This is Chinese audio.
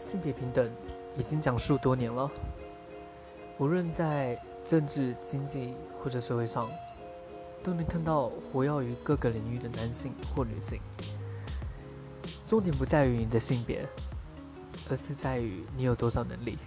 性别平等已经讲述多年了无论在政治经济或者社会上都能看到活跃于各个领域的男性或女性。重点不在于你的性别而是在于你有多少能力。